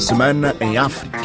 Semana em África.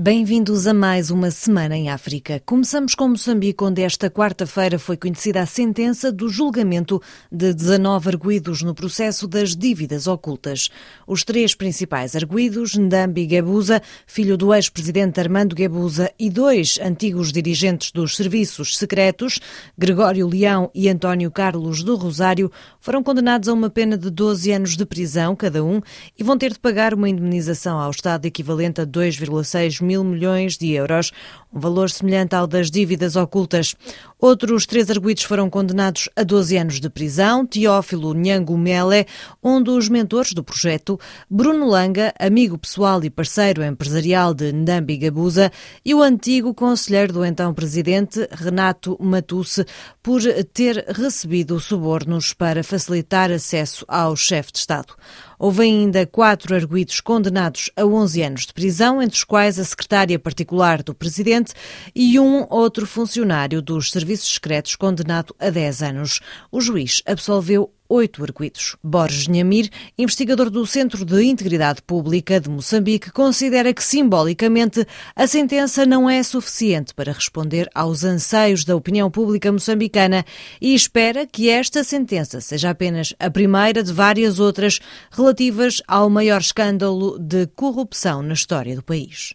Bem-vindos a mais uma Semana em África. Começamos com Moçambique, onde esta quarta-feira foi conhecida a sentença do julgamento de 19 arguídos no processo das dívidas ocultas. Os três principais arguídos, Ndambi Guebuza, filho do ex-presidente Armando Guebuza, e dois antigos dirigentes dos serviços secretos, Gregório Leão e António Carlos do Rosário, foram condenados a uma pena de 12 anos de prisão cada um e vão ter de pagar uma indemnização ao Estado equivalente a 2,6 mil milhões de euros, um valor semelhante ao das dívidas ocultas. Outros três arguídos foram condenados a 12 anos de prisão. Teófilo Nhango Mele, um dos mentores do projeto, Bruno Langa, amigo pessoal e parceiro empresarial de Ndambi Gabuza, e o antigo conselheiro do então presidente, Renato Matusse, por ter recebido subornos para facilitar acesso ao chefe de Estado. Houve ainda quatro arguídos condenados a 11 anos de prisão, entre os quais a secretária particular do presidente e um outro funcionário dos serviços secretos condenado a 10 anos. O juiz absolveu oito arguídos. Borges Nhamir, investigador do Centro de Integridade Pública de Moçambique, considera que simbolicamente a sentença não é suficiente para responder aos anseios da opinião pública moçambicana e espera que esta sentença seja apenas a primeira de várias outras relativas ao maior escândalo de corrupção na história do país.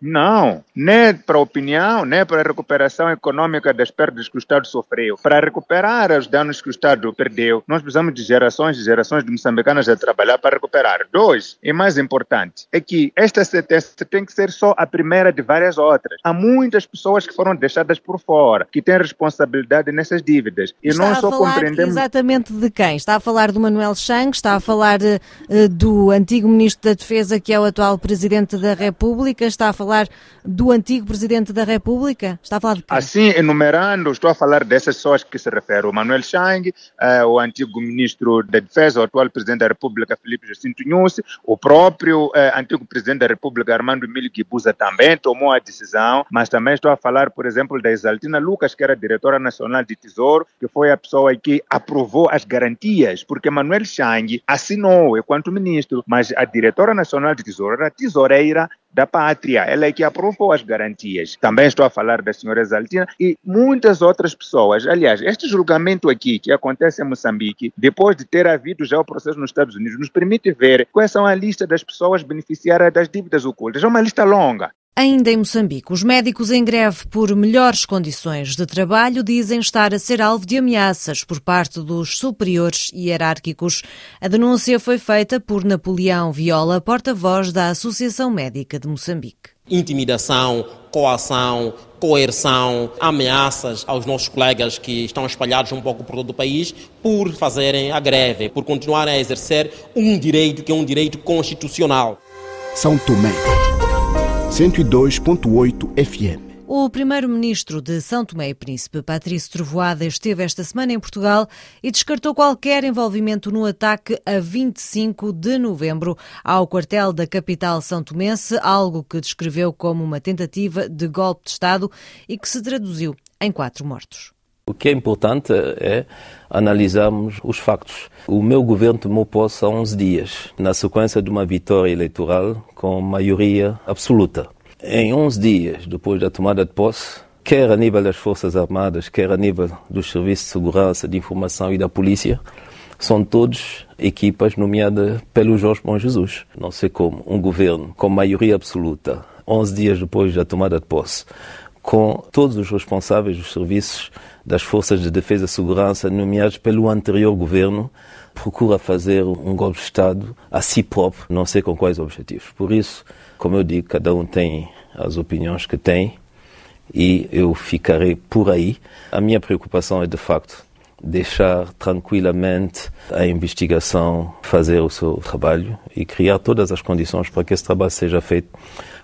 Não, nem para a opinião, nem para a recuperação econômica das perdas que o Estado sofreu. Para recuperar os danos que o Estado perdeu, nós precisamos de gerações e gerações de moçambicanos a trabalhar para recuperar. Dois, e mais importante, é que esta sentença tem que ser só a primeira de várias outras. Há muitas pessoas que foram deixadas por fora, que têm responsabilidade nessas dívidas. E está nós só compreendemos. Exatamente de quem? Está a falar do Manuel Chang, está a falar uh, do antigo Ministro da Defesa, que é o atual Presidente da República, está a falar falar do antigo Presidente da República? Está a falar de? Assim, enumerando, estou a falar dessas pessoas que se referem. O Manuel Chang, uh, o antigo Ministro da Defesa, o atual Presidente da República, Felipe Jacinto Nussi, o próprio uh, antigo Presidente da República, Armando Emílio Guibuza, também tomou a decisão, mas também estou a falar, por exemplo, da Exaltina Lucas, que era diretora nacional de Tesouro, que foi a pessoa que aprovou as garantias, porque Manuel Chang assinou enquanto ministro, mas a diretora nacional de Tesouro era tesoureira da pátria, ela é que aprovou as garantias. Também estou a falar da senhora Exaltina e muitas outras pessoas. Aliás, este julgamento aqui que acontece em Moçambique, depois de ter havido já o processo nos Estados Unidos, nos permite ver quais são a lista das pessoas beneficiárias das dívidas ocultas. É uma lista longa. Ainda em Moçambique, os médicos em greve por melhores condições de trabalho dizem estar a ser alvo de ameaças por parte dos superiores hierárquicos. A denúncia foi feita por Napoleão Viola, porta-voz da Associação Médica de Moçambique. Intimidação, coação, coerção, ameaças aos nossos colegas que estão espalhados um pouco por todo o país por fazerem a greve, por continuarem a exercer um direito que é um direito constitucional. São Tomé 102.8 FM. O primeiro-ministro de São Tomé e Príncipe, Patrício Trovoada, esteve esta semana em Portugal e descartou qualquer envolvimento no ataque a 25 de novembro ao quartel da capital são tomense, algo que descreveu como uma tentativa de golpe de Estado e que se traduziu em quatro mortos. O que é importante é analisarmos os factos. O meu governo tomou posse há 11 dias, na sequência de uma vitória eleitoral com maioria absoluta. Em 11 dias depois da tomada de posse, quer a nível das Forças Armadas, quer a nível dos Serviços de Segurança, de Informação e da Polícia, são todos equipas nomeadas pelo Jorge Bom Jesus. Não sei como um governo com maioria absoluta, 11 dias depois da tomada de posse, com todos os responsáveis dos serviços das forças de defesa e segurança nomeados pelo anterior governo procura fazer um golpe de Estado a si próprio, não sei com quais objetivos. Por isso, como eu digo, cada um tem as opiniões que tem e eu ficarei por aí. A minha preocupação é, de facto, deixar tranquilamente a investigação fazer o seu trabalho e criar todas as condições para que esse trabalho seja feito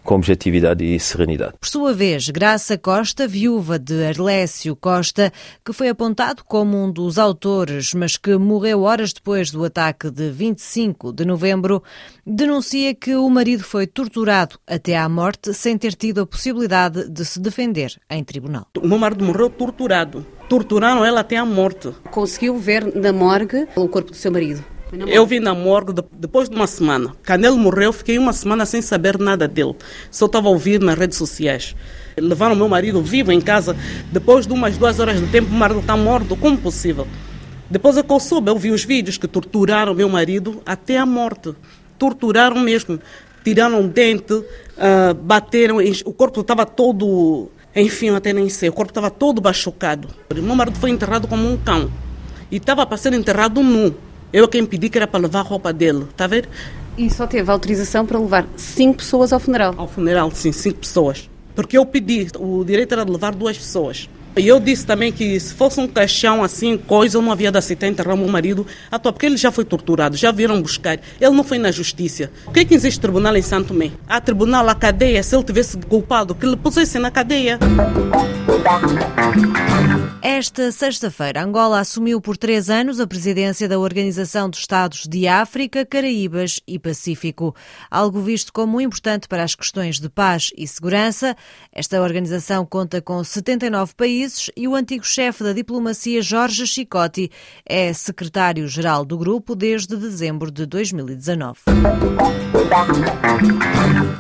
com objetividade e serenidade. Por sua vez, Graça Costa, viúva de Arlécio Costa, que foi apontado como um dos autores, mas que morreu horas depois do ataque de 25 de novembro, denuncia que o marido foi torturado até à morte sem ter tido a possibilidade de se defender em tribunal. O meu marido morreu torturado. Torturaram ela até à morte. Conseguiu ver na morgue o corpo do seu marido? Eu vim na morgue depois de uma semana. Canelo morreu, fiquei uma semana sem saber nada dele. Só estava a ouvir nas redes sociais. Levaram meu marido vivo em casa. Depois de umas duas horas de tempo, o marido está morto. Como possível? Depois é que eu soube, eu vi os vídeos que torturaram meu marido até a morte. Torturaram mesmo. Tiraram um dente, uh, bateram, o corpo estava todo, enfim, até nem sei, o corpo estava todo machucado. Meu marido foi enterrado como um cão. E estava para ser enterrado nu. Eu quem pedi que era para levar a roupa dele, está a ver? E só teve autorização para levar cinco pessoas ao funeral? Ao funeral, sim, cinco pessoas. Porque eu pedi, o direito era de levar duas pessoas. E eu disse também que se fosse um caixão assim, coisa, eu não havia de aceitar enterrar meu marido, à toa, porque ele já foi torturado, já viram buscar. Ele não foi na justiça. Por que, é que existe tribunal em Santo Tomé? Há tribunal, a cadeia, se ele tivesse culpado, que ele pusesse na cadeia. Esta sexta-feira, Angola assumiu por três anos a presidência da Organização dos Estados de África, Caraíbas e Pacífico. Algo visto como importante para as questões de paz e segurança. Esta organização conta com 79 países e o antigo chefe da diplomacia, Jorge Chicotti, é secretário-geral do grupo desde dezembro de 2019.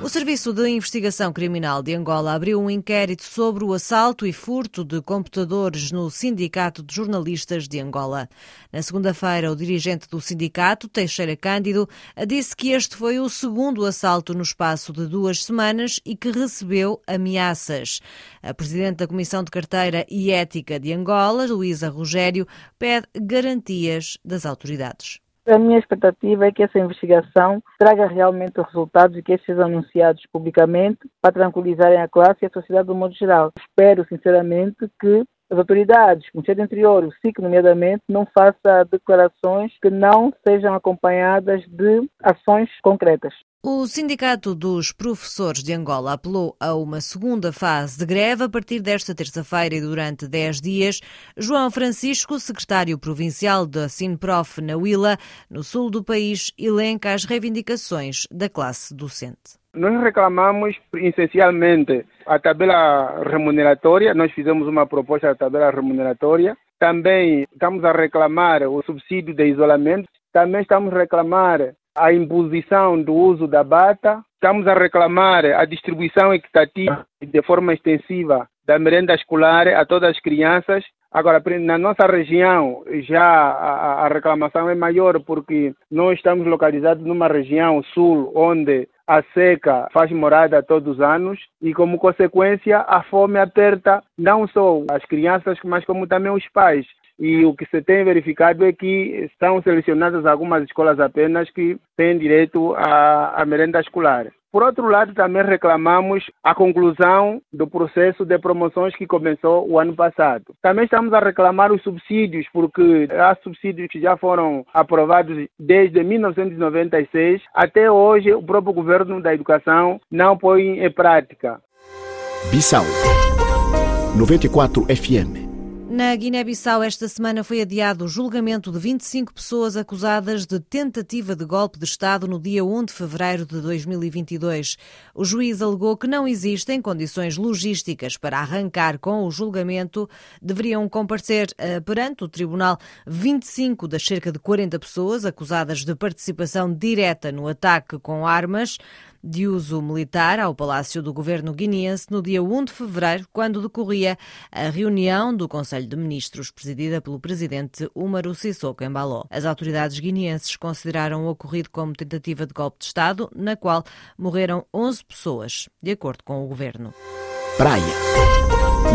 O Serviço de Investigação Criminal de Angola abriu um inquérito sobre o assalto e furto de computadores no Sindicato de Jornalistas de Angola. Na segunda-feira, o dirigente do sindicato, Teixeira Cândido, disse que este foi o segundo assalto no espaço de duas semanas e que recebeu ameaças. A presidente da Comissão de Carteira e Ética de Angola, Luísa Rogério, pede garantias das autoridades. A minha expectativa é que essa investigação traga realmente resultados e que estes sejam anunciados publicamente para tranquilizarem a classe e a sociedade do modo geral. Espero, sinceramente, que as autoridades, o Ministério do Interior, o SIC, nomeadamente, não faça declarações que não sejam acompanhadas de ações concretas. O Sindicato dos Professores de Angola apelou a uma segunda fase de greve a partir desta terça-feira e durante 10 dias. João Francisco, secretário provincial da Sinprof na Huila, no sul do país, elenca as reivindicações da classe docente. Nós reclamamos essencialmente a tabela remuneratória, nós fizemos uma proposta da tabela remuneratória. Também estamos a reclamar o subsídio de isolamento, também estamos a reclamar a imposição do uso da bata. Estamos a reclamar a distribuição equitativa de forma extensiva da merenda escolar a todas as crianças. Agora, na nossa região, já a, a reclamação é maior porque nós estamos localizados numa região sul onde a seca faz morada todos os anos e, como consequência, a fome aperta não só as crianças, mas como também os pais e o que se tem verificado é que estão selecionadas algumas escolas apenas que têm direito à, à merenda escolar. Por outro lado, também reclamamos a conclusão do processo de promoções que começou o ano passado. Também estamos a reclamar os subsídios, porque há subsídios que já foram aprovados desde 1996. Até hoje, o próprio governo da educação não põe em prática. Bissau 94 FM na Guiné-Bissau, esta semana foi adiado o julgamento de 25 pessoas acusadas de tentativa de golpe de Estado no dia 1 de fevereiro de 2022. O juiz alegou que não existem condições logísticas para arrancar com o julgamento. Deveriam comparecer uh, perante o tribunal 25 das cerca de 40 pessoas acusadas de participação direta no ataque com armas de uso militar ao Palácio do Governo guineense no dia 1 de fevereiro, quando decorria a reunião do Conselho de Ministros, presidida pelo presidente Umaru Sissoko Embaló. As autoridades guineenses consideraram o ocorrido como tentativa de golpe de Estado, na qual morreram 11 pessoas, de acordo com o governo. Praia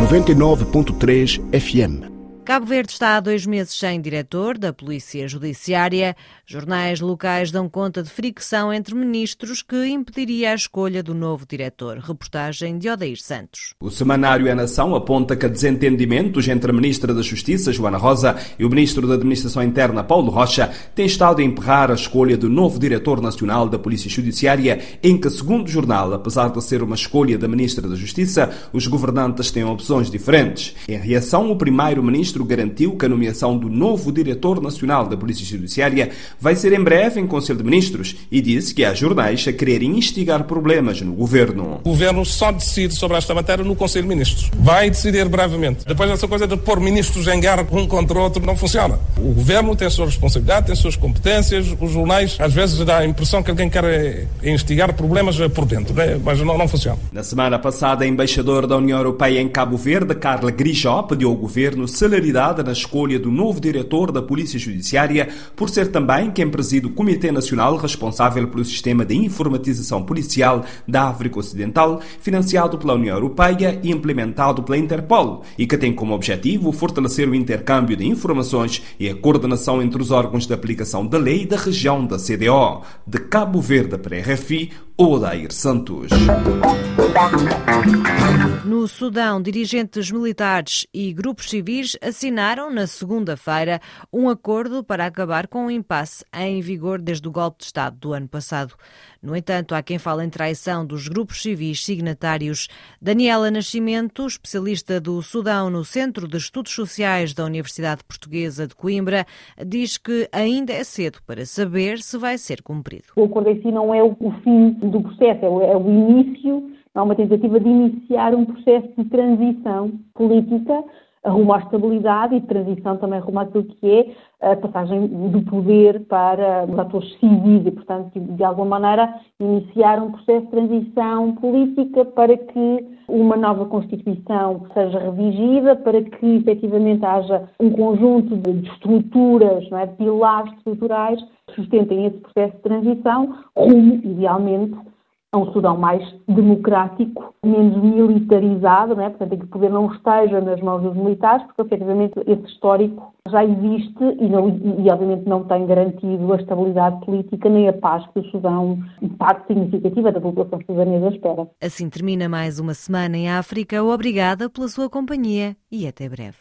99.3 FM Cabo Verde está há dois meses sem diretor da Polícia Judiciária. Jornais locais dão conta de fricção entre ministros que impediria a escolha do novo diretor. Reportagem de Odair Santos. O semanário A Nação aponta que desentendimentos entre a Ministra da Justiça, Joana Rosa, e o Ministro da Administração Interna, Paulo Rocha, têm estado a emperrar a escolha do novo diretor nacional da Polícia Judiciária, em que, segundo o jornal, apesar de ser uma escolha da Ministra da Justiça, os governantes têm opções diferentes. Em reação, o primeiro-ministro primeiro-ministro garantiu que a nomeação do novo diretor nacional da Polícia Judiciária vai ser em breve em Conselho de Ministros e disse que há jornais a quererem instigar problemas no governo. O governo só decide sobre esta matéria no Conselho de Ministros. Vai decidir brevemente. Depois essa coisa de pôr ministros em guerra um contra o outro não funciona. O governo tem a sua responsabilidade, tem as suas competências. Os jornais às vezes dá a impressão que alguém quer instigar problemas por dentro, né? mas não, não funciona. Na semana passada, a embaixadora da União Europeia em Cabo Verde, Carla Grijó, pediu ao governo celeridade na escolha do novo diretor da Polícia Judiciária, por ser também quem preside o Comitê Nacional responsável pelo sistema de informatização policial da África Ocidental, financiado pela União Europeia e implementado pela Interpol, e que tem como objetivo fortalecer o intercâmbio de informações e a coordenação entre os órgãos de aplicação da lei da região da CDO. De Cabo Verde para RFI, Odair Santos. No Sudão, dirigentes militares e grupos civis assinaram na segunda-feira um acordo para acabar com o impasse em vigor desde o golpe de Estado do ano passado. No entanto, há quem fale em traição dos grupos civis signatários. Daniela Nascimento, especialista do Sudão no Centro de Estudos Sociais da Universidade Portuguesa de Coimbra, diz que ainda é cedo para saber se vai ser cumprido. O acordo em si não é o fim do processo, é o é início, é uma tentativa de iniciar um processo de transição política rumo à estabilidade e transição também rumo àquilo que é a passagem do poder para os atores civis e, portanto, de alguma maneira, iniciar um processo de transição política para que uma nova Constituição seja redigida, para que efetivamente haja um conjunto de estruturas, é, de pilares estruturais que sustentem esse processo de transição rumo, idealmente, a um Sudão mais democrático, menos militarizado, né? portanto, em que o poder não esteja nas mãos dos militares, porque efetivamente esse histórico já existe e, não, e, obviamente não tem garantido a estabilidade política nem a paz que o Sudão, parte significativa da população sudanesa, espera. Assim termina mais uma semana em África. Obrigada pela sua companhia e até breve.